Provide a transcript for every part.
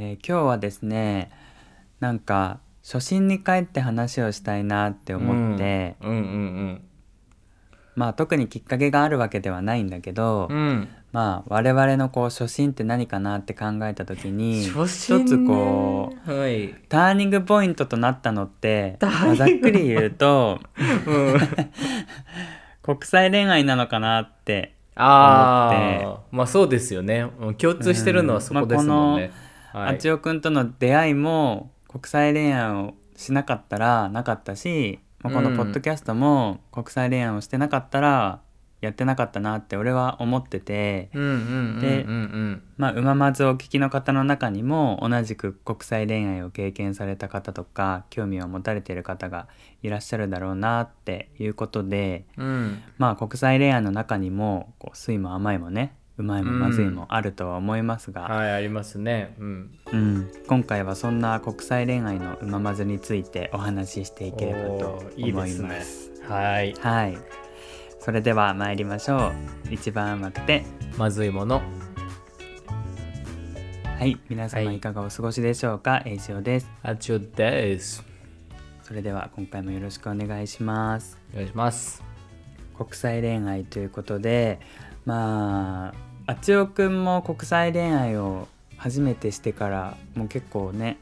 えー今日はですねなんか初心に帰って話をしたいなって思って、うん。うんまあ特にきっかけがあるわけではないんだけど、うん。うんまあ我々のこう初心って何かなって考えた時に初心ね。一つこうはい、ターニングポイントとなったのって、まあざっくり言うと うん、国際恋愛なのかなってあ思あまあそうですよね。うん。共通してるのはそこですもんね、はい。あちおくんとの出会いも国際恋愛をしなかったらなかったし、まあこのうんポッドキャストも国際恋愛をしてなかったらやってなかったなって俺は思ってて、でまあ、うままずお聞きの方の中にも同じく国際恋愛を経験された方とか興味を持たれている方がいらっしゃるだろうなっていうことでうん。まあ国際恋愛の中にもこう酸いも甘いもねうまいもまずいもあるとは思いますが、はいありますね。うん。うん、今回はそんな国際恋愛のうままずについてお話ししていければと思いですね。ます。はい。はい。それでは参りましょう。一番甘くて。まずいもの。はい。皆様はい。いかがお過ごしでしょうか、えいしおです。あちょです。それでは今回もよろしくお願いします。お願いします。国際恋愛ということでまああちおくんも国際恋愛を初めてしてからもう結構ね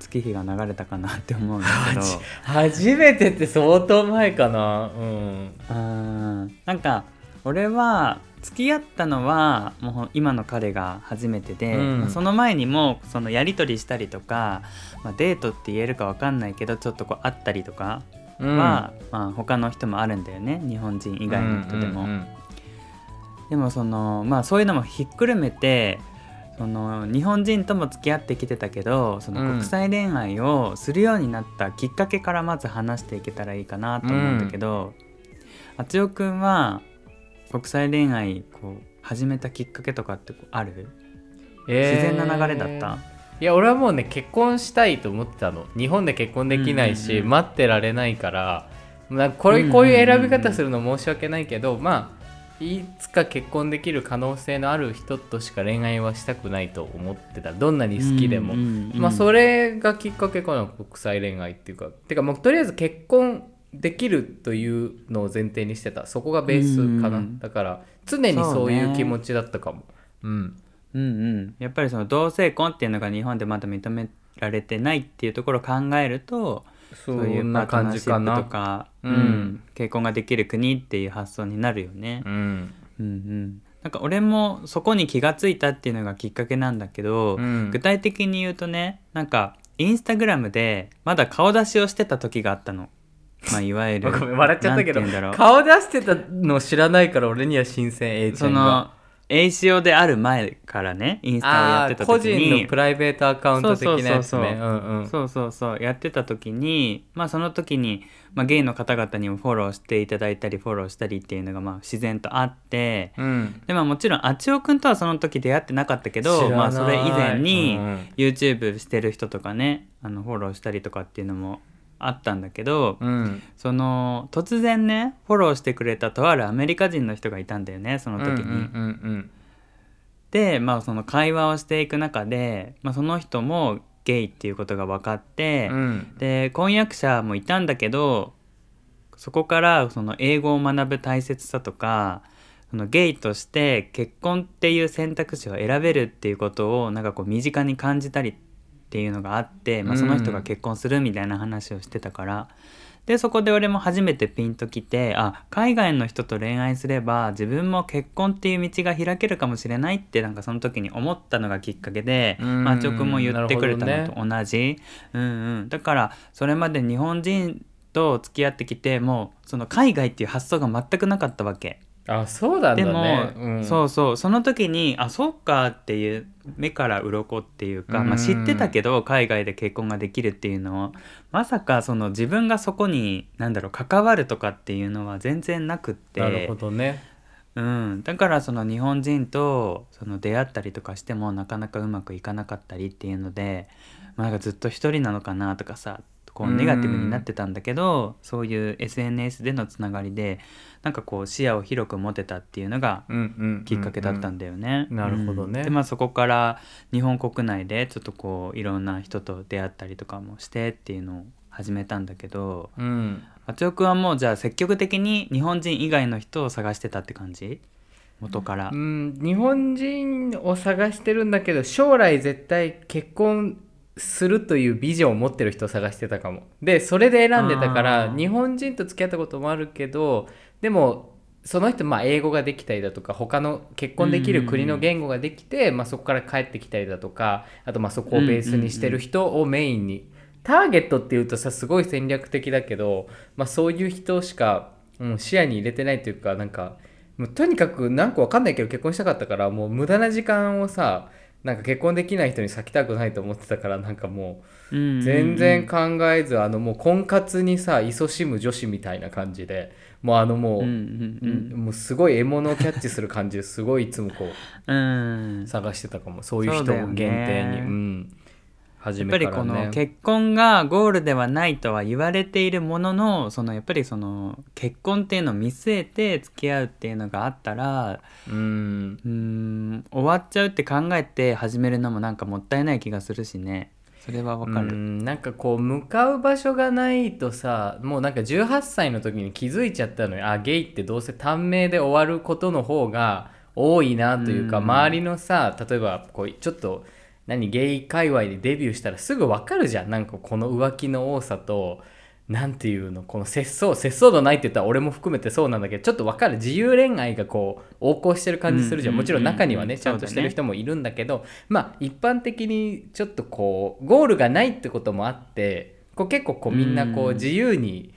月日が流れたかなって思うんだけど。初めてって相当前かな。うん。うんなんか俺は付き合ったのはもう今の彼が初めてで、うん。まあその前にもそのやり取りしたりとか、まあ、デートって言えるか分かんないけどちょっとこう会ったりとかうん。は、まあ、他の人もあるんだよね。日本人以外の人でも。うんうんでもそのまあそういうのもひっくるめてその日本人とも付き合ってきてたけどそのうん。国際恋愛をするようになったきっかけからまず話していけたらいいかなと思うんだけど、あつよくんは国際恋愛こう始めたきっかけとかってある？えー。自然な流れだった、いや俺はもうね結婚したいと思ってたの。日本で結婚できないし、うんうんうん待ってられないから。なんかこれこういう選び方するの申し訳ないけど、まあいつか結婚できる可能性のある人としか恋愛はしたくないと思ってた。どんなに好きでも、うんうんうんまあそれがきっかけかな国際恋愛っていうか。てかもうとりあえず結婚できるというのを前提にしてた。そこがベースかな、うんだから常にそういう気持ちだったかも。うん。うんうん、やっぱりその同性婚っていうのが日本でまだ認められてないっていうところを考えるとそそういうんパな。ートナーシップ感じかなとか、ううんん結婚ができる国っていう発想になるよね。うん。うんうん、なんか俺もそこに気がついたっていうのがきっかけなんだけど、うん。具体的に言うとねなんかインスタグラムでまだ顔出しをしてた時があったの。まあ、いわゆる 笑っちゃったけど顔出してたの知らないから俺には新鮮 A ちゃそんが。の A 塩である前からねインスタをやってた時に。人のプライベートアカウント的なやつそうそうそう。ねそうそうそう。やってた時にまあその時に、まあ、ゲイの方々にもフォローしていただいたりフォローしたりっていうのがまあ自然とあって。うん。でまあもちろんあちおくんとはその時出会ってなかったけどまあそれ以前にうん。YouTube してる人とかねあのフォローしたりとかっていうのもあったんだけど、うん。その突然ねフォローしてくれたとあるアメリカ人の人がいたんだよねその時に。うんうんでまあその会話をしていく中で、まあ、その人もゲイっていうことが分かって、うんうん。で婚約者もいたんだけどそこからその英語を学ぶ大切さとかそのゲイとして結婚っていう選択肢を選べるっていうことをなんかこう身近に感じたりっていうのがあって、まあ、その人が結婚するみたいな話をしてたから、でそこで俺も初めてピンときてあ海外の人と恋愛すれば自分も結婚っていう道が開けるかもしれないってなんかその時に思ったのがきっかけで、うん。まあ、チョ君も言ってくれたのと同じ、うんうん、だからそれまで日本人と付き合ってきてもうその海外っていう発想が全くなかったわけ。あそうなんだでも、ねうん。そうそう。その時にあそうかっていう目から鱗っていうか、うん。まあ、知ってたけど海外で結婚ができるっていうのをまさかその自分がそこに何だろう関わるとかっていうのは全然なくって。なるほどね。うん、だからその日本人とその出会ったりとかしてもなかなかうまくいかなかったりっていうので、まあ、なんかずっと一人なのかなとかさこうネガティブになってたんだけど、そういう SNS でのつながりでなんかこう視野を広く持てたっていうのがきっかけだったんだよね。なるほどね。うん。でまあそこから日本国内でちょっとこういろんな人と出会ったりとかもしてっていうのを始めたんだけどうん。松尾くんはもうじゃあ積極的に日本人以外の人を探してたって感じ？元から。う。ん。日本人を探してるんだけど将来絶対結婚するというビジョンを持ってる人を探してたかも。でそれで選んでたから日本人と付き合ったこともあるけどでもその人まあ英語ができたりだとか他の結婚できる国の言語ができて、まあ、そこから帰ってきたりだとかあとまあそこをベースにしてる人をメインに、ターゲットっていうとさすごい戦略的だけど、まあ、そういう人しか、うん、視野に入れてないというかなんかもうとにかく何個わかんないけど結婚したかったからもう無駄な時間をさなんか結婚できない人に割きたくないと思ってたからなんかもう全然考えずあのもう婚活にさ勤しむ女子みたいな感じでもうあのもう,、うんうんうん。もうすごい獲物をキャッチする感じですごいいつもこうん うん。う探してたかも。そういう人を限定に。うん。初やっぱりこの結婚がゴールではないとは言われているもののそのやっぱりその結婚っていうのを見据えて付き合うっていうのがあったらうん。うーん終わっちゃうって考えて始めるのもなんかもったいない気がするしねそれはわかうる。んなんかこう向かう場所がないとさもうなんか18歳の時に気づいちゃったのよ。あゲイってどうせ短命で終わることの方が多いなというか、うん。周りのさ例えばこうちょっと何ゲイ界隈でデビューしたらすぐ分かるじゃん。なんかこの浮気の多さとなんていうのこの節操節操度ないって言ったら俺も含めてそうなんだけどちょっと分かる。自由恋愛がこう横行してる感じするじゃん、うんもちろん中にはね、うんちゃんとしてる人もいるんだけどまあ一般的にちょっとこうゴールがないってこともあってこう結構こうみんなこううん自由に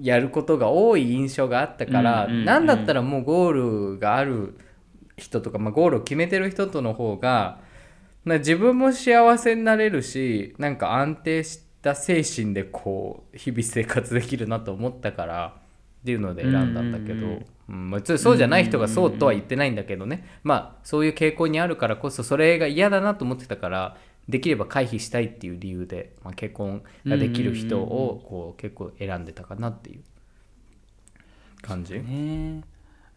やることが多い印象があったから、うんうんうん。なんだったらもうゴールがある人とか、まあ、ゴールを決めてる人との方が、まあ、自分も幸せになれるしなんか安定した精神でこう日々生活できるなと思ったからっていうので選んだんだけど、うんまあ、つそうじゃない人がそうとは言ってないんだけどね、まあそういう傾向にあるからこそそれが嫌だなと思ってたからできれば回避したいっていう理由で、まあ、結婚ができる人をこう結構選んでたかなっていう感じ。ね。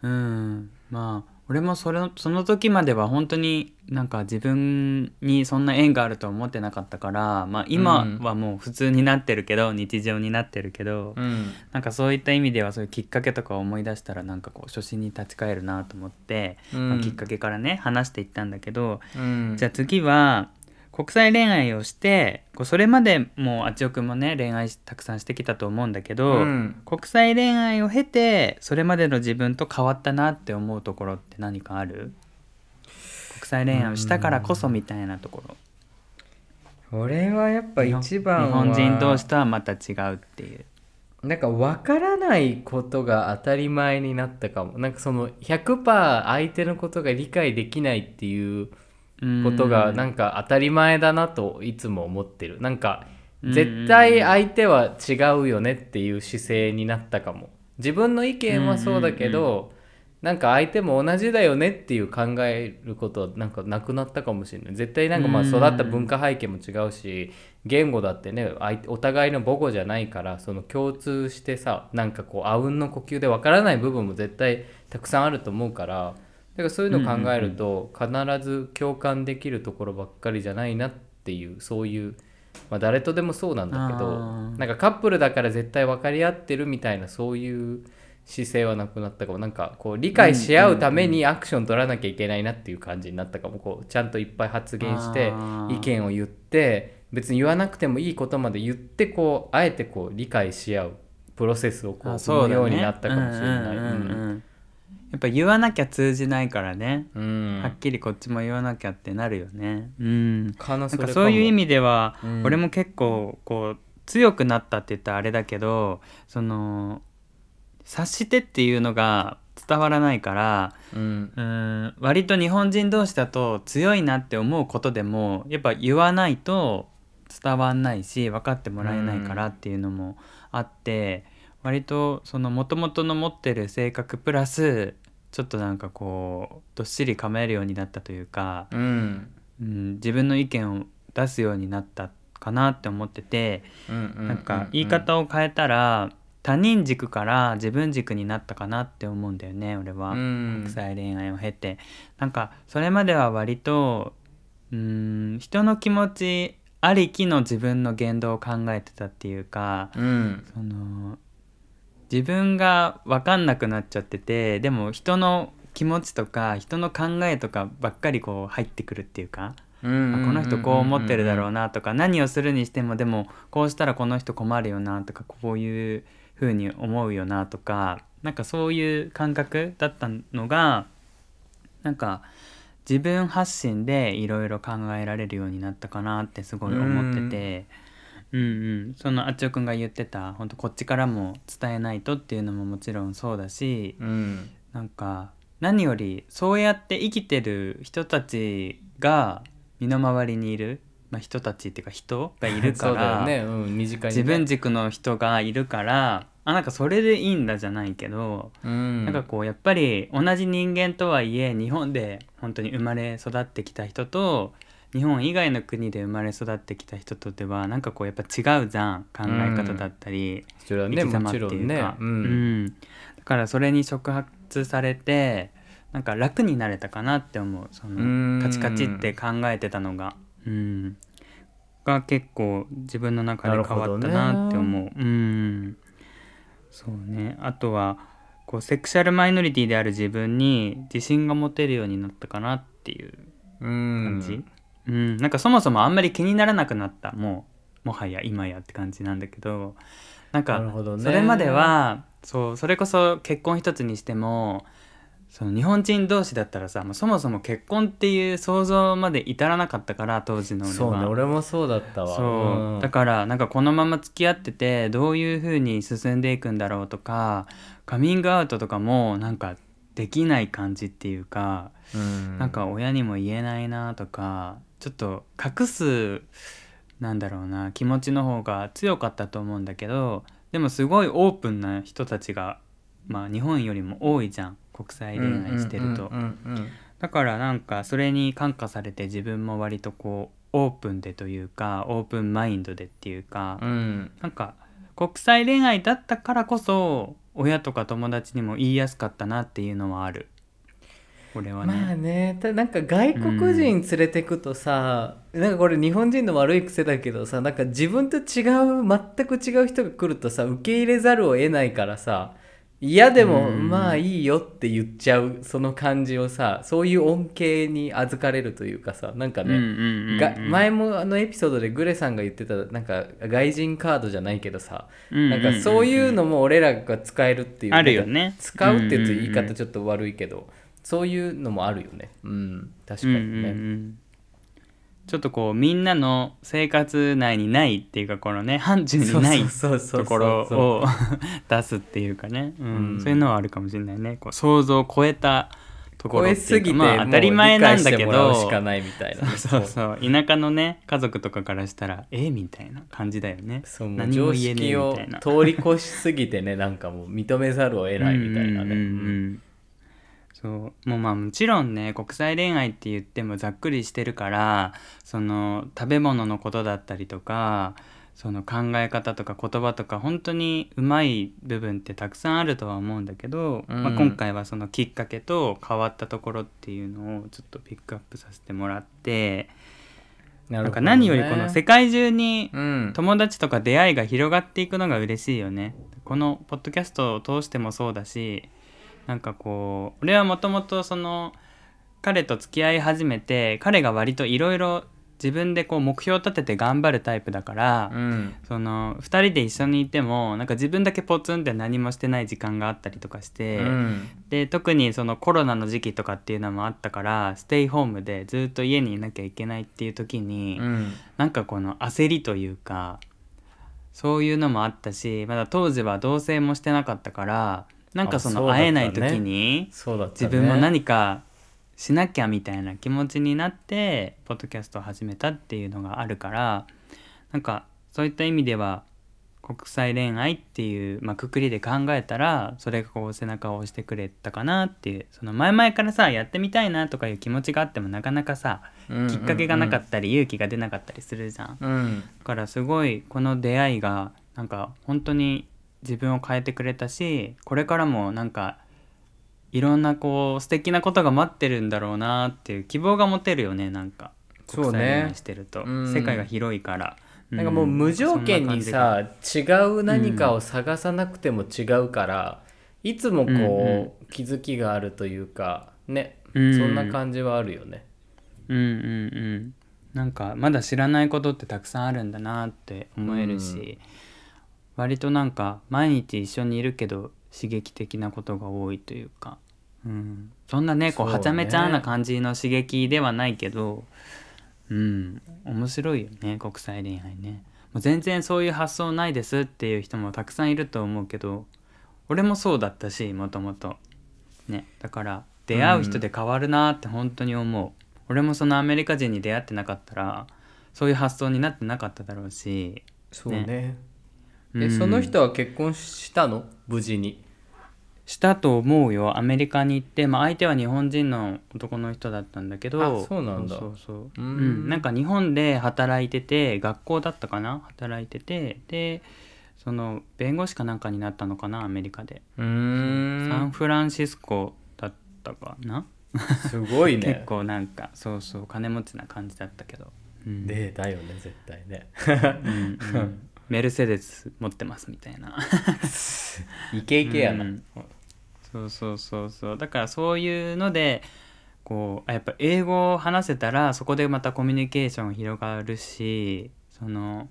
うん。まあ俺もそれその時までは本当になんか自分にそんな縁があるとは思ってなかったから、まあ、今はもう普通になってるけど、日常になってるけど、うん。なんかそういった意味ではそういうきっかけとかを思い出したらなんかこう初心に立ち返るなと思って、うん。まあきっかけからね話していったんだけど、うん。じゃあ次は国際恋愛をしてこうそれまでもうあちおくんもね恋愛たくさんしてきたと思うんだけど、うん。国際恋愛を経てそれまでの自分と変わったなって思うところって何かある？国際恋愛をしたからこそみたいなところ。俺はやっぱ一番は日本人同士とはまた違うっていう。なんか分からないことが当たり前になったかも。なんかその100%相手のことが理解できないっていうことがなんか当たり前だなといつも思ってる。なんかうん絶対相手は違うよねっていう姿勢になったかも。自分の意見はそうだけどなんか相手も同じだよねっていう考えることはなんかなくなったかもしれない。絶対なんかまあうん育った文化背景も違うし言語だってね相手お互いの母語じゃないからその共通してさなんかこうあうんの呼吸でわからない部分も絶対たくさんあると思うからだからそういうのを考えると必ず共感できるところばっかりじゃないなっていうそういう、まあ、誰とでもそうなんだけどなんかカップルだから絶対分かり合ってるみたいなそういう姿勢はなくなったかも。なんかこう理解し合うためにアクション取らなきゃいけないなっていう感じになったかも。こうちゃんといっぱい発言して意見を言って別に言わなくてもいいことまで言ってこうあえてこう理解し合うプロセスをこうあそうだね踏むようになったかもしれない。やっぱ言わなきゃ通じないからね、うん。はっきりこっちも言わなきゃってなるよね。うん。かななんかそういう意味では、うん。俺も結構こう強くなったって言ったらあれだけどその察してっていうのが伝わらないからうん。うーん割と日本人同士だと強いなって思うことでもやっぱ言わないと伝わんないし分かってもらえないからっていうのもあって、割とその元々の持ってる性格プラスちょっとなんかこうどっしり構えるようになったというか、うん。うん、自分の意見を出すようになったかなって思っててうんうんなんか言い方を変えたら他人軸から自分軸になったかなって思うんだよね俺は、うん。国際恋愛を経て。なんかそれまでは割とうーん人の気持ちありきの自分の言動を考えてたっていうかうん。その自分が分かんなくなっちゃっててでも人の気持ちとか人の考えとかばっかりこう入ってくるっていうか、この人こう思ってるだろうななとか何をするにしてもでもこうしたらこの人困るよなとかこういう風に思うよなとかなんかそういう感覚だったのがなんか自分発信でいろいろ考えられるようになったかなってすごい思ってて。うんうん、そのあっちおくんが言ってた本当こっちからも伝えないとっていうのももちろんそうだしうん。なんか何よりそうやって生きてる人たちが身の回りにいる、まあ、人たちっていうか人がいるかそうだよら、ね。うん身近にね。自分軸の人がいるからあなんかそれでいいんだじゃないけど、うん。なんかこうやっぱり同じ人間とはいえ日本で本当に生まれ育ってきた人と日本以外の国で生まれ育ってきた人とではなんかこうやっぱ違うじゃん考え方だったり、それは生ねもちき様っていうか、ねううんん。だからそれに触発されてなんか楽になれたかなって思うそうん。のカチカチって考えてたのが、うん、が結構自分の中で変わったなって思う、うん。そうね。あとはこうセクシャルマイノリティである自分に自信が持てるようになったかなっていううん。感じ、うん。なんかそもそもあんまり気にならなくなった。もうもはや今やって感じなんだけど。なんかそれまではそうそれこそ結婚一つにしてもその日本人同士だったらさもうそもそも結婚っていう想像まで至らなかったから当時の俺は。そうね俺もそうだったわ。そう、ん。だからなんかこのまま付き合っててどういう風に進んでいくんだろうとかカミングアウトとかもなんかできない感じっていうか、うん。なんか親にも言えないなとかちょっと隠すなんだろうな気持ちの方が強かったと思うんだけどでもすごいオープンな人たちがまあ日本よりも多いじゃん国際恋愛してると。だからなんかそれに感化されて自分も割とこうオープンでというかオープンマインドでっていうか、うんうん。なんか国際恋愛だったからこそ親とか友達にも言いやすかったなっていうのはある俺はね、まあねたなんか外国人連れてくとさ、なんかこれ日本人の悪い癖だけどさなんか自分と違う全く違う人が来るとさ受け入れざるを得ないからさ嫌でもうんまあいいよって言っちゃうその感じをさそういう恩恵に預かれるというかさなんかね、前もあのエピソードでグレさんが言ってたなんか外人カードじゃないけどさ、うんうんうんなんかそういうのも俺らが使えるっていうあるよね。使うって言うと言いうんうんうん。方ちょっと悪いけど、そういうのもあるよね。うん確かにね、うんうんうん。ちょっとこうみんなの生活内にないっていうかこのね範疇にないそうそうそうそうところを 出すっていうかね、うん。うん。そういうのはあるかもしれないね。こう想像を超えたとこ超ろっていうえすぎて、かまあ当たり前なんだけどうしかないみたいな。ね そうそう。田舎のね家族とかからしたらえみたいな感じだよね。そうもう常言えねえ識をみたいな。通り越しすぎてねなんかもう認めざるを得ないみたいなね。うんうんうんうんそうもうまあもちろんね国際恋愛って言ってもざっくりしてるからその食べ物のことだったりとかその考え方とか言葉とか本当にうまい部分ってたくさんあるとは思うんだけど、うん。まあ、今回はそのきっかけと変わったところっていうのをちょっとピックアップさせてもらってななんか何よりこの世界中にうん。友達とか出会いが広がっていくのが嬉しいよね。このポッドキャストを通してもそうだしなんかこう俺はもともとその彼と付き合い始めて彼が割といろいろ自分でこう目標を立てて頑張るタイプだから、うん。その2人で一緒にいてもなんか自分だけポツンって何もしてない時間があったりとかして、うん。で特にそのコロナの時期とかっていうのもあったからステイホームでずっと家にいなきゃいけないっていう時に、うん。なんかこの焦りというかそういうのもあったしまだ当時は同棲もしてなかったからなんかその会えない時に自分も何かしなきゃみたいな気持ちになってポッドキャストを始めたっていうのがあるからなんかそういった意味では国際恋愛っていう、まあ、くくりで考えたらそれがこう背中を押してくれたかなっていうその前々からさやってみたいなとかいう気持ちがあってもなかなかさきっかけがなかったり勇気が出なかったりするじゃん。うん。だからすごいこの出会いがなんか本当に自分を変えてくれたしこれからもなんかいろんなこう素敵なことが待ってるんだろうなっていう希望が持てるよねなんか。そうね。国際恋愛してると、うん。世界が広いから。なんかもう無条件にさ違う何かをを探さなくても違うから、いつもこう、気づきがあるというかね、うん。そんな感じはあるよね。うんうんうん。なんかまだ知らないことってたくさんあるんだなって思えるし、割となんか毎日一緒にいるけど刺激的なことが多いというか、うん、そんなねこうはちゃめちゃな感じの刺激ではないけどうん。面白いよね国際恋愛ね。もう全然そういう発想ないですっていう人もたくさんいると思うけど俺もそうだったしもともと。ね。だから出会う人で変わるなって本当に思う、俺もそのアメリカ人に出会ってなかったらそういう発想になってなかっただろうし。そうね。えうん。その人は結婚したの？無事に。したと思うよ。アメリカに行って、まあ、相手は日本人の男の人だったんだけど。あそうなんだ。そうそうそう。ん。ん。なんか日本で働いてて学校だったかな？働いてて。でその弁護士かなんかになったのかな？アメリカで、うーん。サンフランシスコだったかな、すごい結ね。構なんかそうそう金持ちな感じだったけど、うん。でだよね絶対ね。うんうん メルセデス持ってますみたいな。イケイケやな。うん。そうそうそうそう。だからそういうのでこうあやっぱ英語を話せたらそこでまたコミュニケーション広がるしその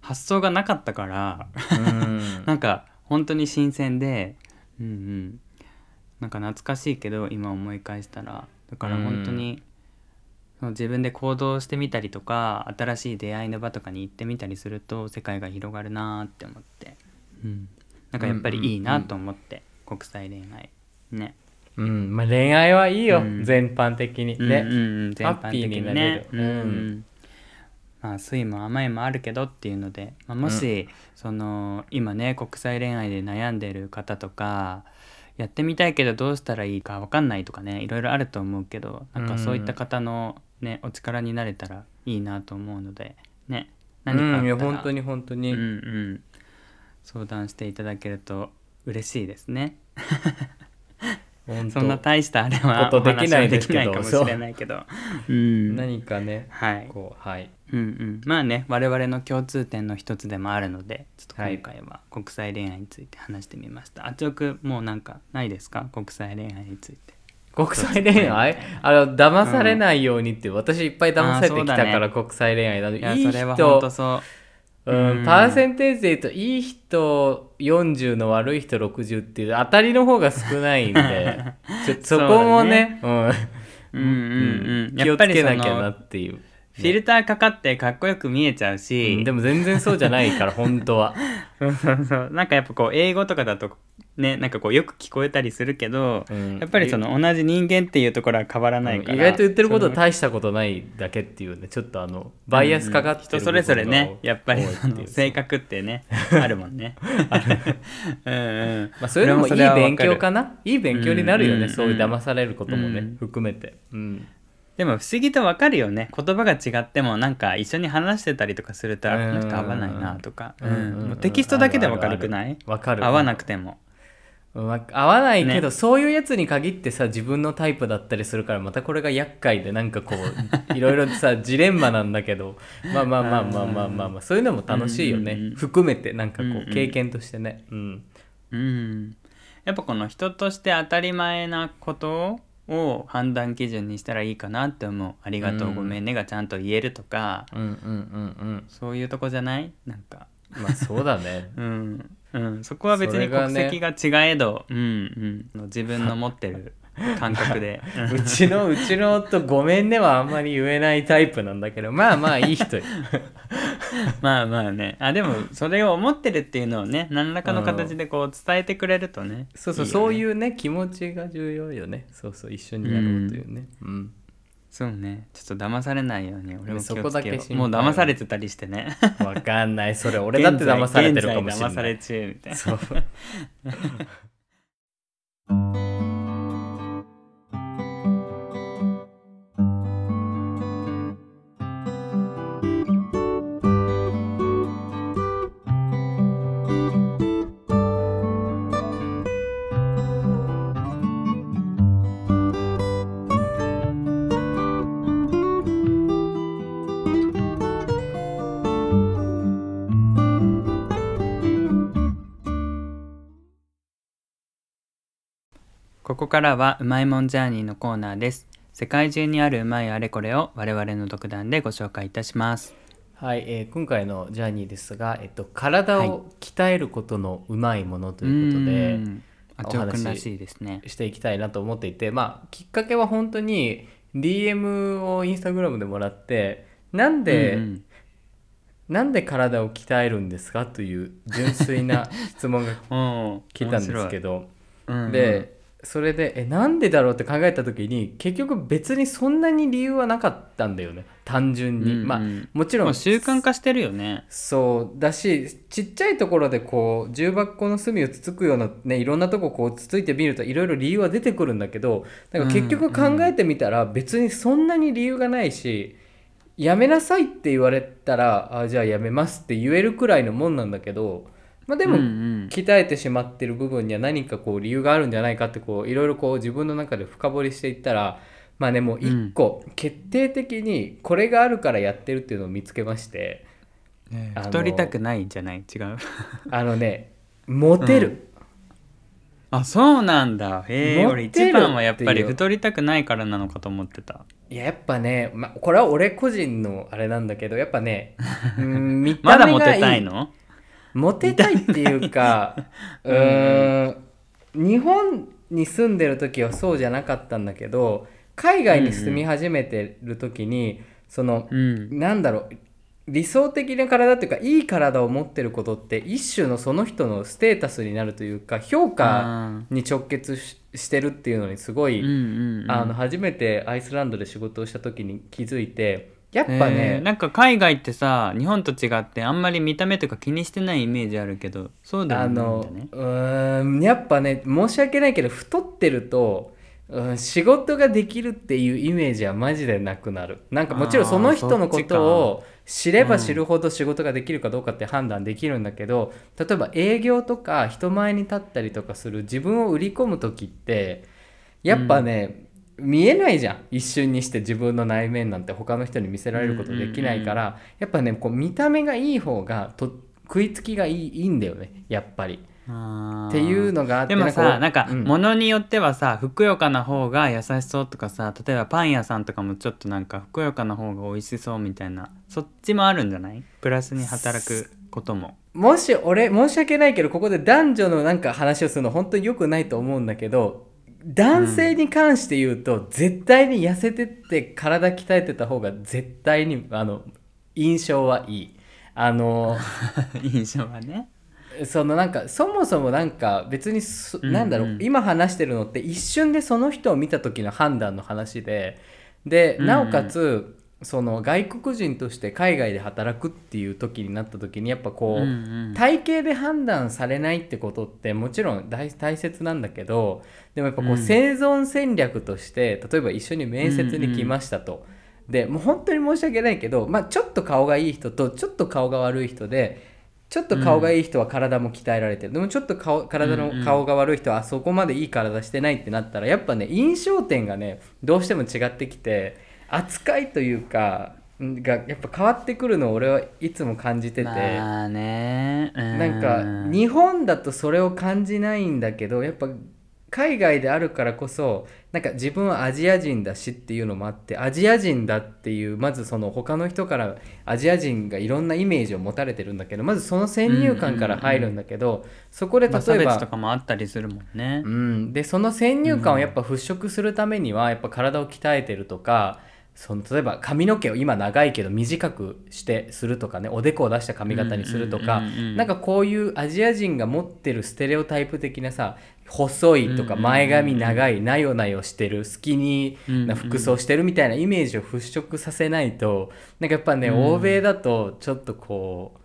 発想がなかったからうん。なんか本当に新鮮でうんうん。なんか懐かしいけど今思い返したら。だから本当に、その自分で行動してみたりとか新しい出会いの場とかに行ってみたりすると世界が広がるなーって思って、うん、なんかやっぱりいいなと思って、国際恋愛。ね。うん。まあ、恋愛はいいよ、うん。全般的にね。うんうんうん、全般的になれる。うん。うんまあ酸いも甘いもあるけどっていうので、まあ、もし、その今ね国際恋愛で悩んでる方とかやってみたいけどどうしたらいいか分かんないとかねいろいろあると思うけどなんかそういった方の、ね、お力になれたらいいなと思うのでね何かあったら、うん、いや本当に本当に、うんうん、相談していただけると嬉しいですね。そんな大したあれはことできないできないかもしれないけど。うん何かねはい。こうはいうんうん、まあね我々の共通点の一つでもあるのでちょっと今回は国際恋愛について話してみました。あちおくもうなんかないですか？国際恋愛について。国際恋愛？あの騙されないようにって、私いっぱい騙されてきたから、国際恋愛だいやいいそれは本当人そう。うんうん。パーセンテージで言うといい人40の悪い人60っていう当たりの方が少ないんで ちょそこもねうん。うんうん。気をつやっぱりそけなきゃなのっていう、フィルターかかってかっこよく見えちゃうし、うん。でも全然そうじゃないから本当は。そうそうそう。なんかやっぱこう英語とかだとねなんかこうよく聞こえたりするけど、うん。やっぱりその同じ人間っていうところは変わらないから、意外と言ってることは大したことないだけっていうねちょっとあのバイアスかかってる人それぞれねやっぱりその性格ってねあるもんね。うんうん。まあ、そういうのもいい勉強るかな？いい勉強になるよね、うん。そういう騙されることもね、うん。含めて、うん、でも不思議とわかるよね。言葉が違ってもなんか一緒に話してたりとかするとあうん。この人合わないなとか、うん。うん。もうテキストだけでわかるくない？わかる。合わなくても。わ合わないけど、ね。そういうやつに限ってさ自分のタイプだったりするからまたこれが厄介でなんかこう いろいろさジレンマなんだけど。まあまあまあまあまあまあ、まあ、そういうのも楽しいよね、うんうんうん。含めてなんかこうんううん。経験としてね、うん。うん。やっぱこの人として当たり前なことを判断基準にしたらいいかなって思う「ありがとう、うんごめんね」がちゃんと言えるとか。うんうんうんそういうとこじゃない？なんか。うんまあそうだね。うん、うん、そこは別に国籍が違えど、うんうん、自分の持ってる 感覚で、うちのうちの夫ごめんねはあんまり言えないタイプなんだけどまあまあいい人よ。まあまあね。あでもそれを思ってるっていうのをね何らかの形でこう伝えてくれるとねそうそういいよね。そういうね気持ちが重要よね。そうそう一緒にやろうというね。うん、そうね。ちょっと騙されないように俺も気そこだけもう騙されてたりしてね。わかんない。それ俺だって騙されてるかもしれない。騙され中みたいな。そうからはうまいもんジャーニーのコーナーです。世界中にあるうまいあれこれを我々の独断でご紹介いたします。はい、えー今回のジャーニーですが、えっと、体を鍛えることのうまいものということで、うん。あちょうくんらしいですね。していきたいなと思っていてまあきっかけは本当に DM をインスタグラムでもらってなんで、うんなんで体を鍛えるんですかという純粋な質問が うん。来たんですけど、面白い。でそれでえなんでだろうって考えた時に結局別にそんなに理由はなかったんだよね。単純に、うんうん。まあもちろん習慣化してるよね。そう。だしちっちゃいところでこう重箱の隅をつつくようなねいろんなとここうつついてみるといろいろ理由は出てくるんだけどなんか結局考えてみたら別にそんなに理由がないし、やめなさいって言われたらあじゃあやめますって言えるくらいのもんなんだけどまあでも、うんうん。鍛えてしまってる部分には何かこう理由があるんじゃないかってこういろいろこう自分の中で深掘りしていったらまあねもう一個決定的にこれがあるからやってるっていうのを見つけまして。太りたくないんじゃない？違う。あのねモテる、あそうなんだ。へえ俺一番はやっぱり太りたくないからなのかと思ってた。いややっぱね、ま、これは俺個人のあれなんだけどやっぱね うん見まだモた目がいい。テたいの？モテたいっていうか うーん日本に住んでる時はそうじゃなかったんだけど海外に住み始めてる時に、そのうん。なんだろう理想的な体っていうかいい体を持ってることって一種のその人のステータスになるというか評価あに直結ししてるっていうのにすごい、ーうんうんうん。あの初めてアイスランドで仕事をした時に気づいてやっぱえねー、なんか海外ってさ日本と違ってあんまり見た目とか気にしてないイメージあるけどそうでもあないんだのねうーんやっぱね申し訳ないけど太ってると、うん、仕事ができるっていうイメージはマジでなくなる。なんかもちろんその人のことを知れば知るほど仕事ができるかどうかって判断できるんだけど例えば営業とか人前に立ったりとかする自分を売り込む時ってやっぱね、見えないじゃん。一瞬にして自分の内面なんて他の人に見せられることできないから、やっぱねこう見た目がいい方がと食いつきがいいいいんだよね。やっぱり。っていうのがあってでもさなんかうん。物によってはさふくよかな方が優しそうとかさ例えばパン屋さんとかもちょっとなんかふくよかな方が美味しそうみたいなそっちもあるんじゃない？プラスに働くことも。もし俺申し訳ないけどここで男女のなんか話をするの本当に良くないと思うんだけど男性に関して言うと、絶対に痩せてって体鍛えてた方が絶対にあの印象はいい。あの 印象はね。そのなんかそもそもなんか別にそ、うんうん。なんだろう今話してるのって一瞬でその人を見た時の判断の話ででうんうん。なおかつ、その外国人として海外で働くっていう時になった時にやっぱこう、うんうん。体型で判断されないってことってもちろん大大切なんだけどでもやっぱこう、うん。生存戦略として例えば一緒に面接に来ましたと。でもう本当に申し訳ないけど、まあ、ちょっと顔がいい人とちょっと顔が悪い人でちょっと顔がいい人は体も鍛えられてる、でもちょっと顔体うんうん。の顔が悪い人はあそこまでいい体してないってなったらやっぱね印象点がねどうしても違ってきて扱いというかんがやっぱ変わってくるのを俺はいつも感じてて。まあね。うん。なんか日本だとそれを感じないんだけどやっぱ海外であるからこそなんか自分はアジア人だしっていうのもあってアジア人だっていうまずその他の人からアジア人がいろんなイメージを持たれてるんだけどまずその先入観から入るんだけど、そこで例えば別とかもあったりするもんね。うん、でその先入観をやっぱ払拭するためにはやっぱ体を鍛えてるとかその例えば髪の毛を今長いけど短くしてするとかねおでこを出した髪型にするとか、なんかこういうアジア人が持ってるステレオタイプ的なさ細いとか前髪長いなよなよしてるスキニーな服装してるみたいなイメージを払拭させないとなんかやっぱね、うん。欧米だとちょっとこう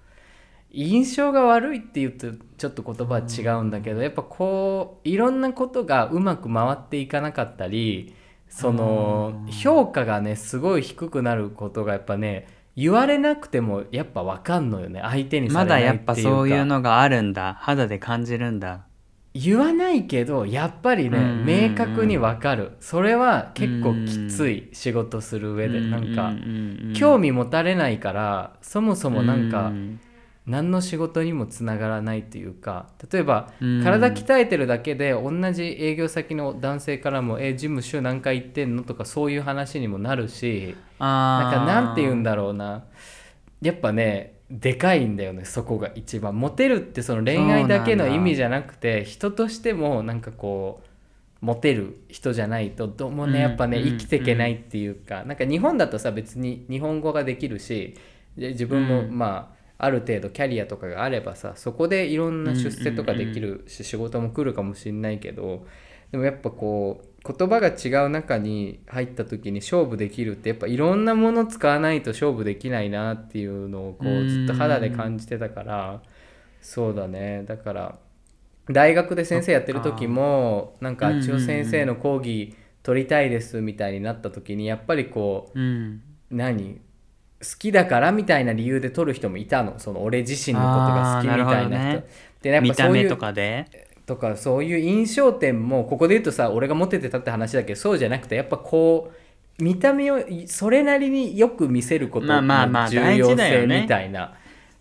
印象が悪いって言うとちょっと言葉は違うんだけどやっぱこういろんなことがうまく回っていかなかったりそのうん。評価がねすごい低くなることがやっぱね言われなくてもやっぱ分かんのよね。相手にさまれないだやっぱっていうか。そういうのがあるんだ。肌で感じるんだ。言わないけどやっぱりね、うんうんうん。明確に分かる。それは結構きつい仕事する上で、なんか、興味持たれないからそもそもなんか、何の仕事にもつながらないというか例えば、うん。体鍛えてるだけで同じ営業先の男性からも「えジム週何回行ってんの?」とかそういう話にもなるしなんかなんて言うんだだろうな。やっぱねでかいんだよねそこが一番。モテるってその恋愛だけの意味じゃなくて人としてもなんかこうモテる人じゃないとどうもね、うん。やっぱねうん。生きていけないっていうか、なんか日本だとさ別に日本語ができるしで自分もうん。まあ、ある程度キャリアとかがあればさそこでいろんな出世とかできるし、仕事も来るかもしれないけどでもやっぱこう言葉が違う中に入った時に勝負できるってやっぱいろんなもの使わないと勝負できないなっていうのをこううんずっと肌で感じてたからそうだね。だから大学で先生やってる時もなんかあっちの先生の講義取りたいですみたいになった時にやっぱりこううん。何？好きだからみたいな理由で取る人もいたの。その俺自身のことが好きみたいなるほどな人ね。でやっぱそういうとかでとかそういう印象点もここで言うとさ俺がモテてたって話だけどそうじゃなくてやっぱこう見た目をそれなりによく見せることの重要性みたいな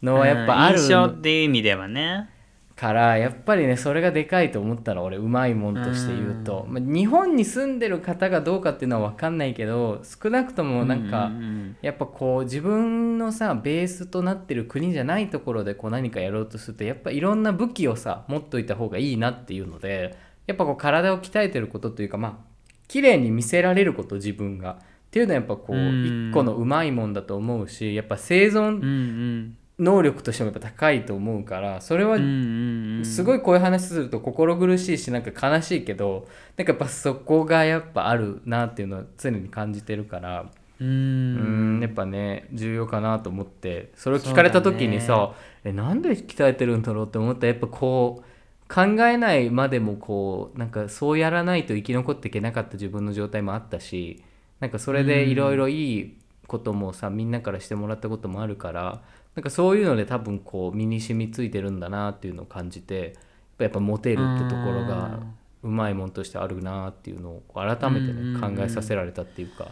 のはやっぱあるうん印象っていう意味ではねからやっぱりねそれがでかいと思ったの俺うまいもんとして言うと、まあ、日本に住んでる方がどうかっていうのは分かんないけど少なくともなんか、やっぱこう自分のさベースとなってる国じゃないところでこう何かやろうとするとやっぱいろんな武器をさ持っといた方がいいなっていうのでやっぱこう体を鍛えてることというかまあ綺麗に見せられること自分が。っていうのはやっぱこううん。一個のうまいもんだと思うしやっぱ生存能力としてもやっぱ高いと思うからそれはすごいこういう話すると心苦しいしなんか悲しいけどなんかやっぱそこがやっぱあるなっていうのは常に感じてるから。ううんんやっぱね重要かなと思ってそれを聞かれた時にそさ、えなんで鍛えてるんだろうって思ったらやっぱこう考えないまでもこうなんかそうやらないと生き残っていけなかった自分の状態もあったしなんかそれでいろいろいいこともさみんなからしてもらったこともあるからなんかそういうので多分こう身に染みついてるんだなっていうのを感じてやっぱモテるってところがうまいもんとしてあるなっていうのを改めてうんね考えさせられたっていうかっ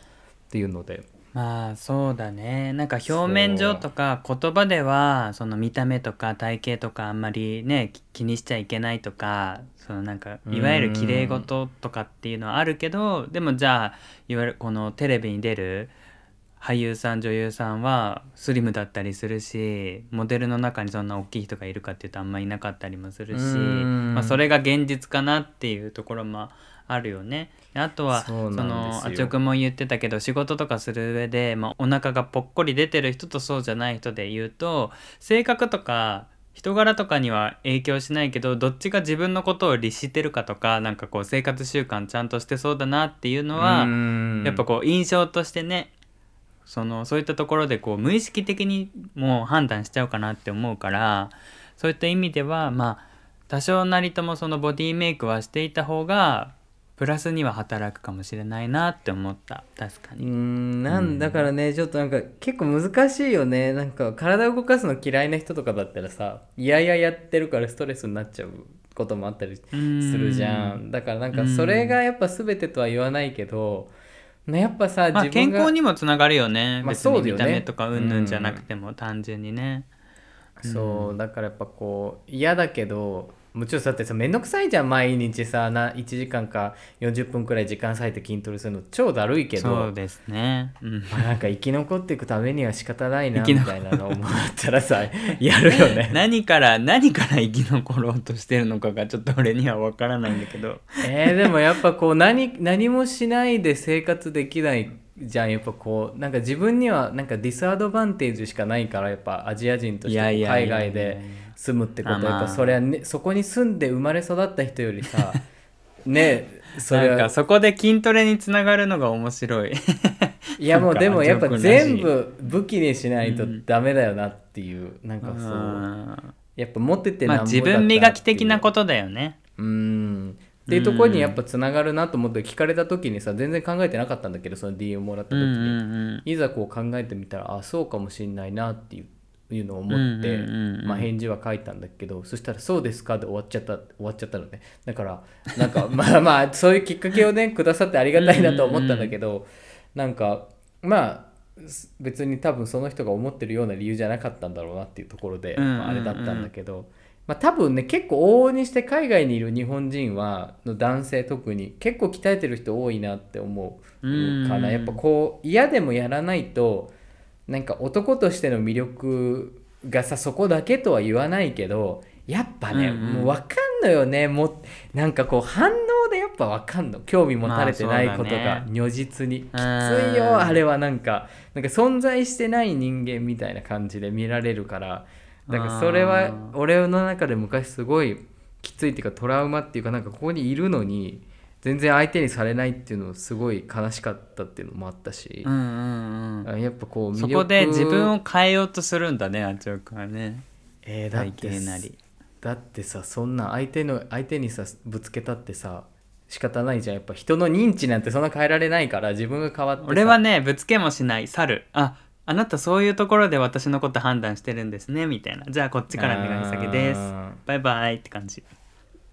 ていうので。まあそうだね。なんか表面上とか言葉ではその見た目とか体型とかあんまりねき気にしちゃいけないとかそのなんかいわゆる綺麗事とかっていうのはあるけどでもじゃあいわゆるこのテレビに出る俳優さん女優さんはスリムだったりするしモデルの中にそんな大きい人がいるかっていうとあんまりいなかったりもするし、うん。まあ、それが現実かなっていうところもあるよね。であとはそのあちおくんも言ってたけど仕事とかする上で、まあ、お腹がぽっこり出てる人とそうじゃない人で言うと性格とか人柄とかには影響しないけどどっちが自分のことを律してるかとかなんかこう生活習慣ちゃんとしてそうだなっていうのは、やっぱこう印象としてねそのそういったところでこう無意識的にもう判断しちゃうかなって思うからそういった意味ではまあ多少なりともそのボディメイクはしていた方がプラスには働くかもしれないなって思った。確かに。んなんだからねちょっとなんか結構難しいよね。なんか体を動かすの嫌いな人とかだったらさいやいややってるからストレスになっちゃうこともあったりするじゃん。だからなんかそれがやっぱ全てとは言わないけど、ね、やっぱさまあ、健康にもつながるよね、まあ別そうね。に見た目とかうん。ぬんじゃなくても単純にね。そうだからやっぱこう嫌だけどもちろんだってさ面倒くさいじゃん毎日さな1時間か40分くらい時間割いて筋トレするの。超だるいけど。そうですね。うん。まあなんか生き残っていくためには仕方ないなみたいなのを思ったらさ やるよね。何から何から生き残ろうとしてるのかがちょっと俺には分からないんだけど。えー、でもやっぱこう何何もしないで生活できないじゃんやっぱこうなんか自分にはなんかディスアドバンテージしかないからやっぱアジア人として海外で住むってことはやっぱそれは、ね、そこに住んで生まれ育った人よりさ ねそれは。そこで筋トレにつながるのが面白い。いやもうでもやっぱ全部武器にしないとダメだよなっていう、うん、なんかそう。やっぱ持っててまあ自分磨き的なことだよね。うん。っていうところにやっぱつながるなと思って聞かれた時にさ全然考えてなかったんだけどその DM もらった時に、いざこう考えてみたらあそうかもしんないなっていういうのを思って、まあ、返事は書いたんだけどそしたら「そうですか」で終わっちゃった終わっちゃったのね。だからなんか まあまあそういうきっかけをねくださってありがたいなと思ったんだけどなんかまあ別に多分その人が思ってるような理由じゃなかったんだろうなっていうところで、まあ、あれだったんだけど、まあ、多分ね結構往々にして海外にいる日本人はの男性特に結構鍛えてる人多いなって思うかな、やっぱこう嫌でもやらないとなんか男としての魅力がさそこだけとは言わないけどやっぱね、うんうん、もう分かんのよね。もなんかこう反応でやっぱ分かんの。興味持たれてないことが如実に、まあね、きついよあれはなんか。なんか存在してない人間みたいな感じで見られるから。だからそれは俺の中で昔すごいきついっていうかトラウマっていうかなんかここにいるのに全然相手にされないっていうのすごい悲しかったっていうのもあったし、うんうんうん、やっぱこうそこで自分を変えようとするんだねあちおくんはね。えー、だってなり。だってさそんな相手の相手にさぶつけたってさ仕方ないじゃん。やっぱ人の認知なんてそんな変えられないから自分が変わって俺はねぶつけもしない。去るああなたそういうところで私のこと判断してるんですねみたいな。じゃあこっちから眼鏡下げです。バイバイって感じ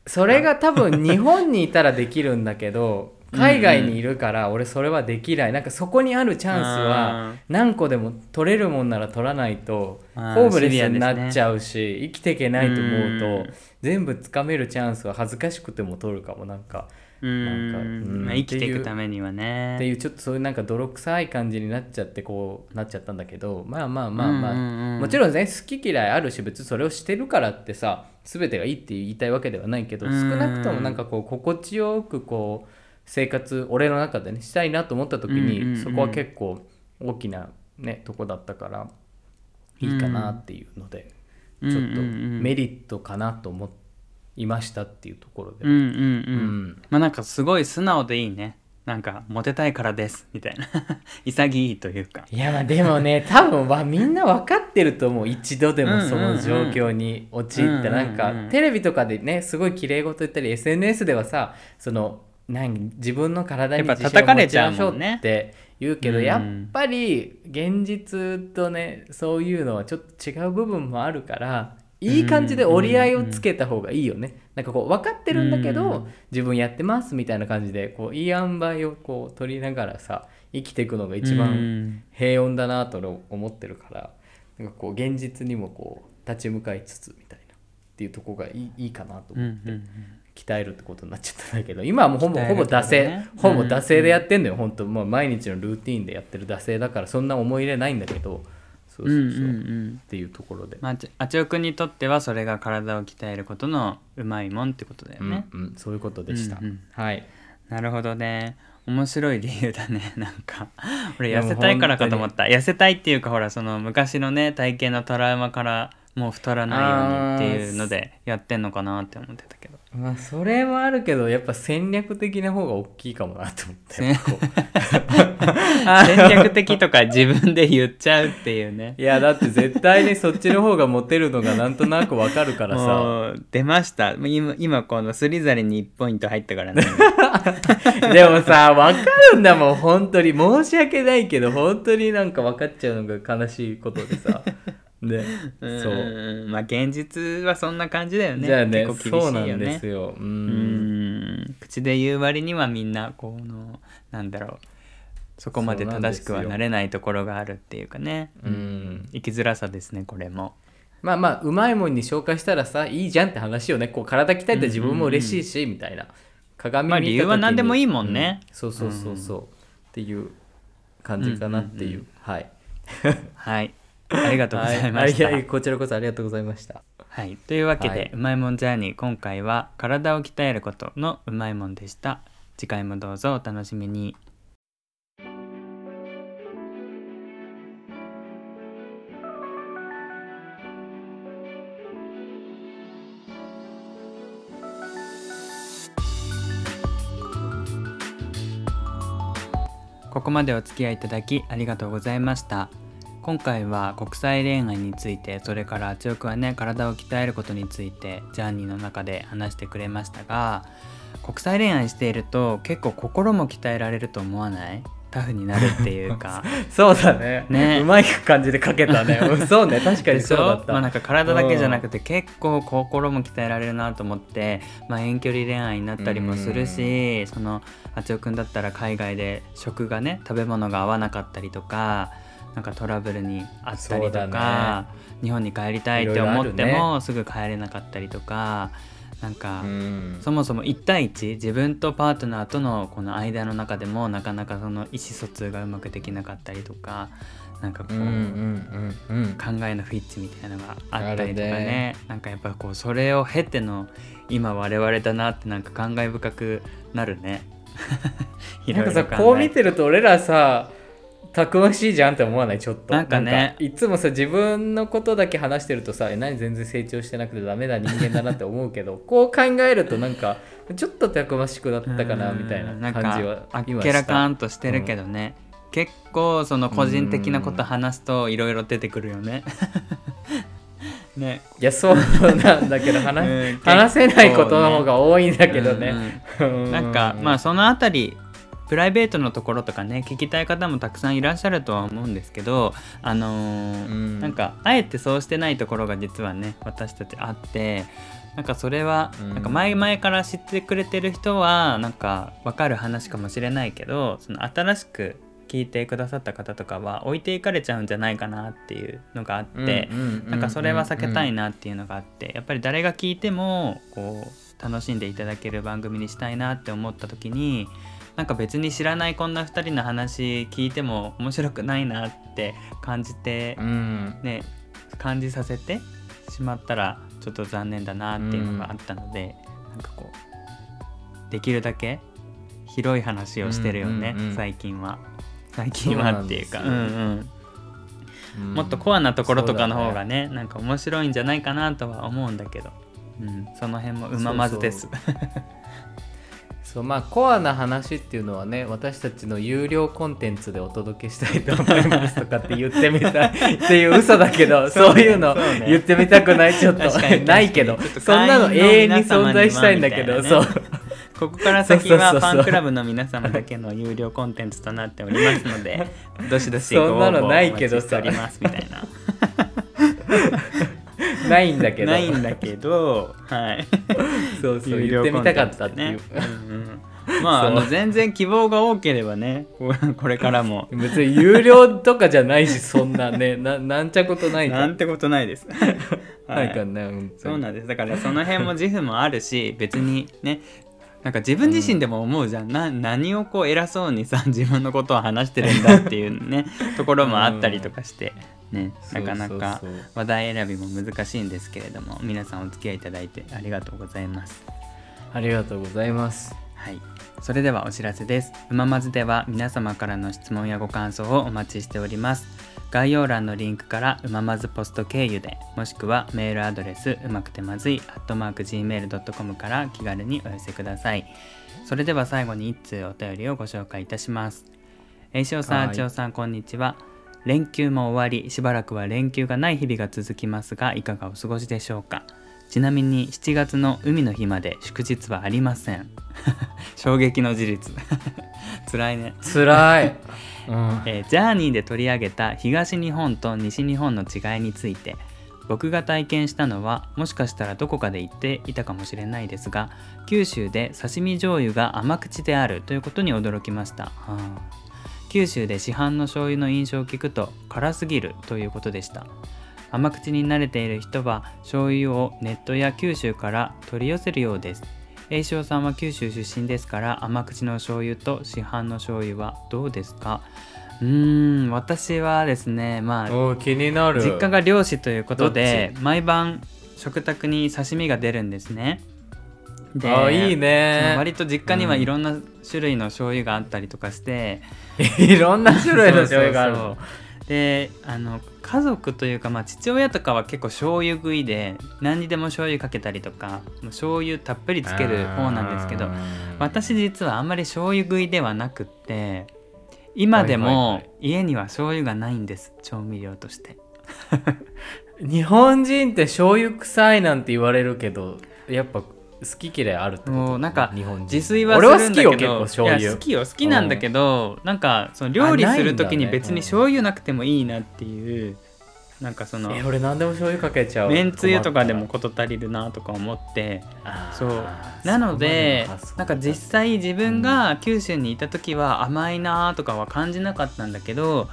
それが多分日本にいたらできるんだけど海外にいるから俺それはできない、うん、なんかそこにあるチャンスは何個でも取れるもんなら取らないとホームレスになっちゃうし、ね、生きていけないと思うと、うん、全部つかめるチャンスは恥ずかしくても取るかも。なんか。なんか、うん。まあ、生きていくためにはね。っていうちょっとそういうなんか泥臭い感じになっちゃってこうなっちゃったんだけどまあまあまあまあ、もちろんね好き嫌いあるし別にそれをしてるからってさ全てがいいって言いたいわけではないけど少なくともなんかこう心地よくこう生活俺の中でねしたいなと思った時に、そこは結構大きなねとこだったからいいかなっていうので、ちょっとメリットかなと思いましたっていうところで。うんうんうん。まあなんかすごい素直でいいね。なんかモテたいからですみたいな。潔いというか。いやまあでもね 多分わみんな分かってると思う。一度でもその状況に陥ってなんかテレビとかでねすごい綺麗事言ったり SNS ではさその何自分の体に自信を持ちましょうって言うけどやっぱり現実とねそういうのはちょっと違う部分もあるからいい感じで折り合いをつけた方がいいよね。なんかこう分かってるんだけど自分やってますみたいな感じでこういい塩梅をこう取りながらさ生きていくのが一番平穏だなと思ってるからなんかこう現実にもこう立ち向かいつつみたいなっていうとこがいいいいかなと思って。鍛えるってことになっちゃったんだけど今はもうほぼ、ね、ほぼ惰性、ほぼ惰性でやってんのよ、うん、本当もう毎日のルーティンでやってる惰性だからそんな思い入れないんだけどそうそうそう。うんっていうところで、まあ、あちおくんにとってはそれが体を鍛えることのうまいもんってことだよね、うんうん、そういうことでした、うんうん、はい。なるほどね。面白い理由だねなんか。俺痩せたいからかと思った。痩せたいっていうかほらその昔のね体型のトラウマからもう太らないようにっていうのでやってんのかなって思ってたけどまあそれはあるけどやっぱ戦略的な方が大きいかもなと思って。戦略的とか自分で言っちゃうっていうね。いやだって絶対にそっちの方がモテるのがなんとなくわかるからさ。出ました。今今このスリザリンに1ポイント入ったからね。でもさわかるんだもん本当に。申し訳ないけど本当になんか分かっちゃうのが悲しいことでさね、そう。まあ現実はそんな感じだよね。じゃあね結構厳しいよね。そうなんですよ。うん。口で言う割にはみんなこのなんだろう。そこまで正しくはなれないところがあるっていうかね。うん生きづらさですねこれも。まあまあうまいもんに紹介したらさいいじゃんって話よね。こう体鍛えた自分も嬉しいし、みたいな。鏡見た時に、まあ、理由は何でもいいもんね、うん、そうそうそうそう、っていう感じかなっていう、うんうんうん、はい。はい ありがとうございました。はい、こちらこそありがとうございました。はい、というわけで、はい、うまいもんジャーニー今回は体を鍛えることのうまいもんでした。次回もどうぞお楽しみに。ここまでお付き合いいただきありがとうございました。今回は国際恋愛についてそれからあちおくはね体を鍛えることについてジャーニーの中で話してくれましたが国際恋愛していると結構心も鍛えられると思わない？タフになるっていうか。そうだね。ね。うまい感じで書けたね。う んそうね。確かにそうだった、ょ？まあなんか体だけじゃなくて結構心も鍛えられるなと思って、まあ、遠距離恋愛になったりもするしそのあちおくんだったら海外で食がね食べ物が合わなかったりとかなんかトラブルにあったりとか、日本に帰りたいって思ってもすぐ帰れなかったりとかなんか、うん。そもそも1対1自分とパートナーとのこの間の中でもなかなかその意思疎通がうまくできなかったりとかなんかこう、考えの不一致みたいなのがあったりとかね。ね。なんかやっぱこうそれを経ての今我々だなってなんか感慨深くなるね。いなんかさこう見てると俺らさたくましいじゃんって思わない？ちょっと。なんかね。いつもさ自分のことだけ話してるとさえ何全然成長してなくてダメだ人間だなって思うけど こう考えるとなんかちょっとたくましくなったかなみたいななん感じはかあっ今けらかんとしてるけどね、結構その個人的なこと話すといろいろ出てくるよね。ね。いやそうなんだけど話,、うん。話せないことの方が多いんだけどね、うん。なんかまあそのあたりプライベートのところとかね聞きたい方もたくさんいらっしゃるとは思うんですけどあのーうん。なんかあえてそうしてないところが実はね私たちあってなんかそれはうん。なんか前々から知ってくれてる人はなんか分かる話かもしれないけどその新しく聞いてくださった方とかは置いていかれちゃうんじゃないかなっていうのがあって、なんかそれは避けたいなっていうのがあってやっぱり誰が聞いてもこう楽しんでいただける番組にしたいなって思った時になんか別に知らないこんな2人の話聞いても面白くないなって感じてうん。ね感じさせてしまったらちょっと残念だなっていうのがあったので、なんかこうできるだけ広い話をしてるよね、うんうんうん。最近は。最近はっていうかうんそうなんですうんうん。もっとコアなところとかの方がそうね。なんか面白いんじゃないかなとは思うんだけど、うん、その辺もうままずです。そうまあコアな話っていうのはね私たちの有料コンテンツでお届けしたいと思いますとかって言ってみたい っていう嘘だけどそういうのそうね。言ってみたくないちょっと。ないけど。そんなの永遠に存在したいんだけどね。そう。ここから先はそうそうそうそう。ファンクラブの皆様だけの有料コンテンツとなっておりますので どしどしご応そんなの募おないけどさ待ちしておりますみたいなないんだけど。ないんだけどはい。そうそう言ってみたかったっていう、まああの全然希望が多ければねこれからも。別に有料とかじゃないしそんなねななんちゃことないなんてことないです。ないからね本当にそうなんです。だからその辺も自負もあるし別にねなんか自分自身でも思うじゃん、な何をこう偉そうにさ自分のことを話してるんだっていうね ところもあったりとかして、ね、なかなか話題選びも難しいんですけれども皆さんお付き合いいただいてありがとうございます。ありがとうございますはい、それではお知らせです。うままずでは皆様からの質問やご感想をお待ちしております。概要欄のリンクからうままずポスト経由で、もしくはメールアドレスうまくてまずい、gmail.com から気軽にお寄せください。それでは最後に一通お便りをご紹介いたします。えいしおさん、はいあちおさん、こんにちは。連休も終わり、しばらくは連休がない日々が続きますが、いかがお過ごしでしょうか？ちなみに7月の海の日まで祝日はありません。衝撃の事実。辛いね。つらい、うんえージャーニーで取り上げた東日本と西日本の違いについて僕が体験したのはもしかしたらどこかで言っていたかもしれないですが九州で刺身醤油が甘口であるということに驚きました、はあ九州で市販の醤油の印象を聞くと辛すぎるということでした。甘口に慣れている人は醤油をネットや九州から取り寄せるようです。栄翔さんは九州出身ですから甘口の醤油と市販の醤油はどうですか？うーん私はですねまあ気になる。実家が漁師ということで毎晩食卓に刺身が出るんですねであいいね。割と実家にはいろんな種類の醤油があったりとかして、いろんな種類の醤油がある。そうそうそう。であの家族というか、まあ、父親とかは結構醤油食いで何にでも醤油かけたりとか醤油たっぷりつける方なんですけど私実はあんまり醤油食いではなくって今でも家には醤油がないんです調味料として。日本人って醤油臭いなんて言われるけどやっぱ好き嫌いあるってこと？もうなんか日本人。自炊は俺は好きよ結構ど醤油。いや好きよ好きなんだけど、なんかその料理する時に別に醤油なくてもいいなっていう、なんかそのえ俺何でも醤油かけちゃう。めんつゆとかでも事足りるなとか思ってそう。なのでなんか実際自分が九州にいた時は甘いなとかは感じなかったんだけど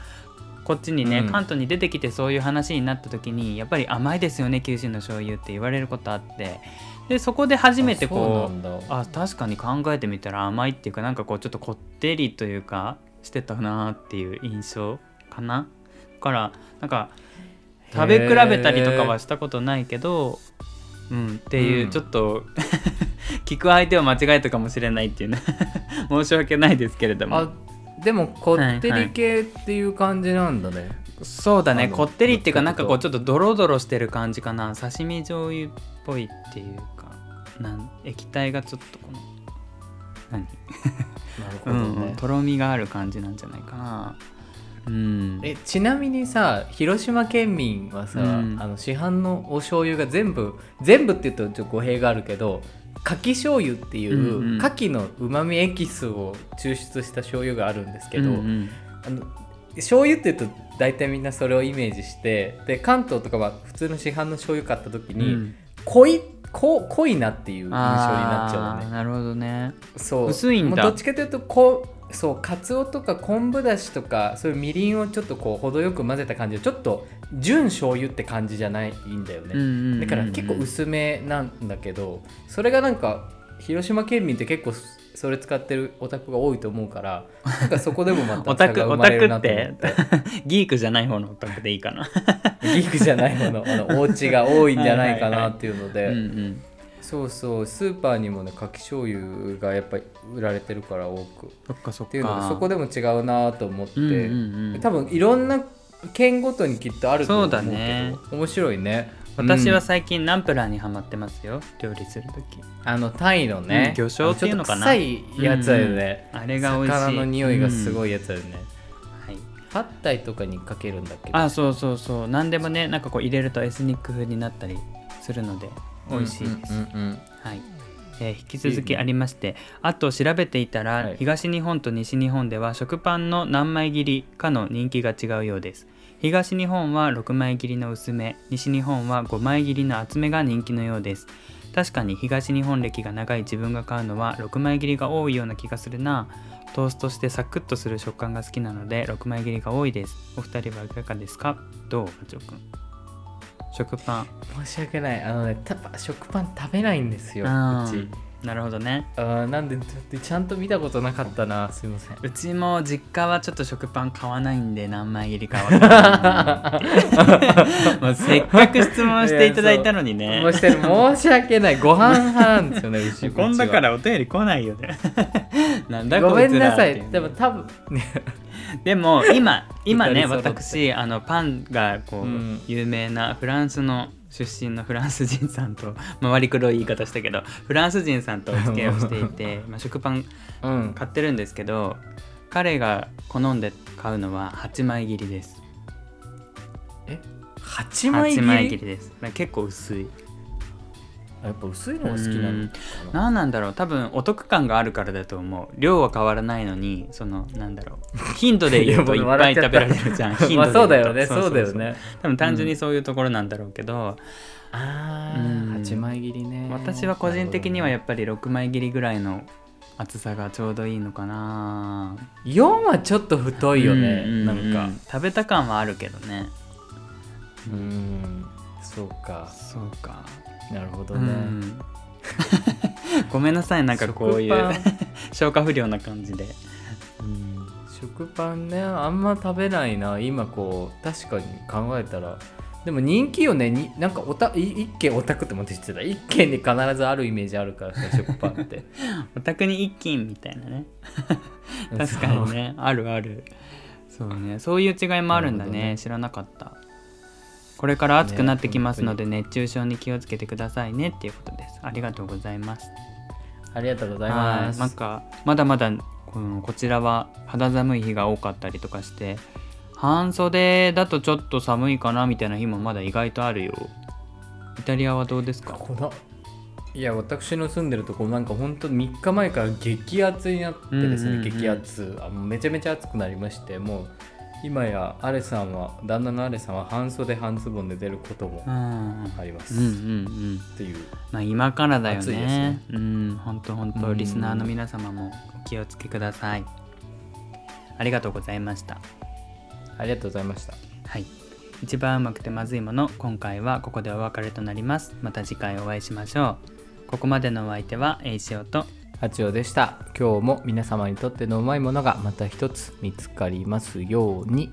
こっちにね、うん。関東に出てきてそういう話になった時にやっぱり甘いですよね九州の醤油って言われることあってでそこで初めてこうあ確かに考えてみたら甘いっていうかなんかこうちょっとこってりというかしてたなっていう印象かな。だからなんか食べ比べたりとかはしたことないけどうんっていううん。ちょっと 聞く相手を間違えたかもしれないっていうね。申し訳ないですけれども。あでもこってり系っていう感じなんだね、そうだね。こってりっていうかなんかこうちょっとドロドロしてる感じかな。刺身醤油っぽいっていうかなん液体がちょっとこの何？なるほどうんねうん、とろみがある感じなんじゃないかな。うん。えちなみにさ広島県民はさ、うん。あの市販のお醤油が全部全部って言うとちょっと語弊があるけど牡蠣醤油っていう、うんうん。牡蠣のうまみエキスを抽出した醤油があるんですけど、うんうん。あの醤油って言うと大体みんなそれをイメージしてで関東とかは普通の市販の醤油買った時に、うん濃いこ濃いなっていう印象になっちゃうのね。なるほどね。そう。薄いんだ。どっちかというとこうそうかつおとか昆布だしとかそういうみりんをちょっとこう程よく混ぜた感じでちょっと純醤油って感じじゃないんだよね、だから結構薄めなんだけどそれがなんか広島県民って結構それ使ってるオタクが多いと思うからなんかそこでもまたオタク差が生オタクってって？ギークじゃない方のオタクでいいかな。ギークじゃないものあのお家が多いんじゃないかなっていうので、うんうん。そうそう。スーパーにもねかき醤油がやっぱり売られてるから多く。そっかそっか。っていうのでそこでも違うなと思って、うんうんうん。多分いろんな県ごとにきっとあると思うけどそうだね。面白いね私はうん最近ナンプラーにはまってますよ。料理する時あのタイのね、うん魚醤？っていうのかなあちょっと臭いやつだよね、あれが美味しい。魚の匂いがすごいやつだよね、はい。パッタイとかにかけるんだっけ？あそうそうそう。何でもねなんかこう入れるとエスニック風になったりするので美味しいです、うんうんうん。はい、えー引き続きありまして。あと調べていたら、はい。東日本と西日本では食パンの何枚切りかの人気が違うようです東日本は6枚切りの薄め西日本は5枚切りの厚めが人気のようです。確かに東日本歴が長い自分が買うのは6枚切りが多いような気がするな。トーストしてサクッとする食感が好きなので6枚切りが多いです。お二人はいかがですか？どうガチョウ君食パン。申し訳ない。あのねた食パン食べないんですよあうち。ーなるほどね。あーなんでちょちゃんと見たことなかったな。すいません。うちも実家はちょっと食パン買わないんで 何枚切りかわからないせっかく質問していただいたのにね。申し訳ない申し訳ない。ご飯派なんですよね うちこんだからお便り来ないよね。なんだごめんなさい。でも多分ねでも今今ね私あのパンがこう、うん。有名なフランスの出身のフランス人さんと 回りくどい言い方したけどフランス人さんとお付き合いをしていてまあ食パンうん。買ってるんですけど彼が好んで買うのは8枚切りです。え？8枚切8り枚切りです。結構薄い。あやっぱ薄いのが好きなの何なんだろう。多分お得感があるからだと思う。量は変わらないのにそのなんだろう。頻度で言うと いっぱい食べられるじゃん。頻度で言まあそうだよね。と。そうだよね。多分単純にそういうところなんだろうけど、あうん。あ8枚切りね。私は個人的にはやっぱり6枚切りぐらいの厚さがちょうどいいのかな。4はちょっと太いよね、うん。なんか。食べた感はあるけどね。うん。そうか。そうかなるほどね、うん。ごめんなさいなんかこういう 消化不良な感じで。うん。食パンねあんま食べないな。今こう確かに考えたら。でも人気よね。になんかおたい一軒オタクってもって言ってた。一軒に必ずあるイメージあるからさ食パンって。お宅に一斤みたいなね。確かにね。あるある。そうね。そういう違いもあるんだね。知らなかったこれから暑くなってきますので、熱中症に気をつけてくださいねっていうことです。ありがとうございます。ありがとうございはます。いなんかまだまだこのこちらは肌寒い日が多かったりとかして半袖だとちょっと寒いかなみたいな日もまだ意外とあるよ。イタリアはどうですか？いや私の住んでるとこなんかほんと3日前から激アツになってですね、うんうんうん激アツあめちゃめちゃ暑くなりましてもう今やアレさんは旦那のアレさんは半袖半ズボンで出ることもうん。あります、うんうんうっんていう。まあ今からだよね。ね。うん。本当本うん。当リスナーの皆様もお気をつけください。ありがとうございました。ありがとうございました。はい。一番うまくてまずいもの今回はここでお別れとなります。また次回お会いしましょう。ここまでのお相手はエイシオと八尾でした。今日も皆様にとってのうまいものがまた一つ見つかりますように。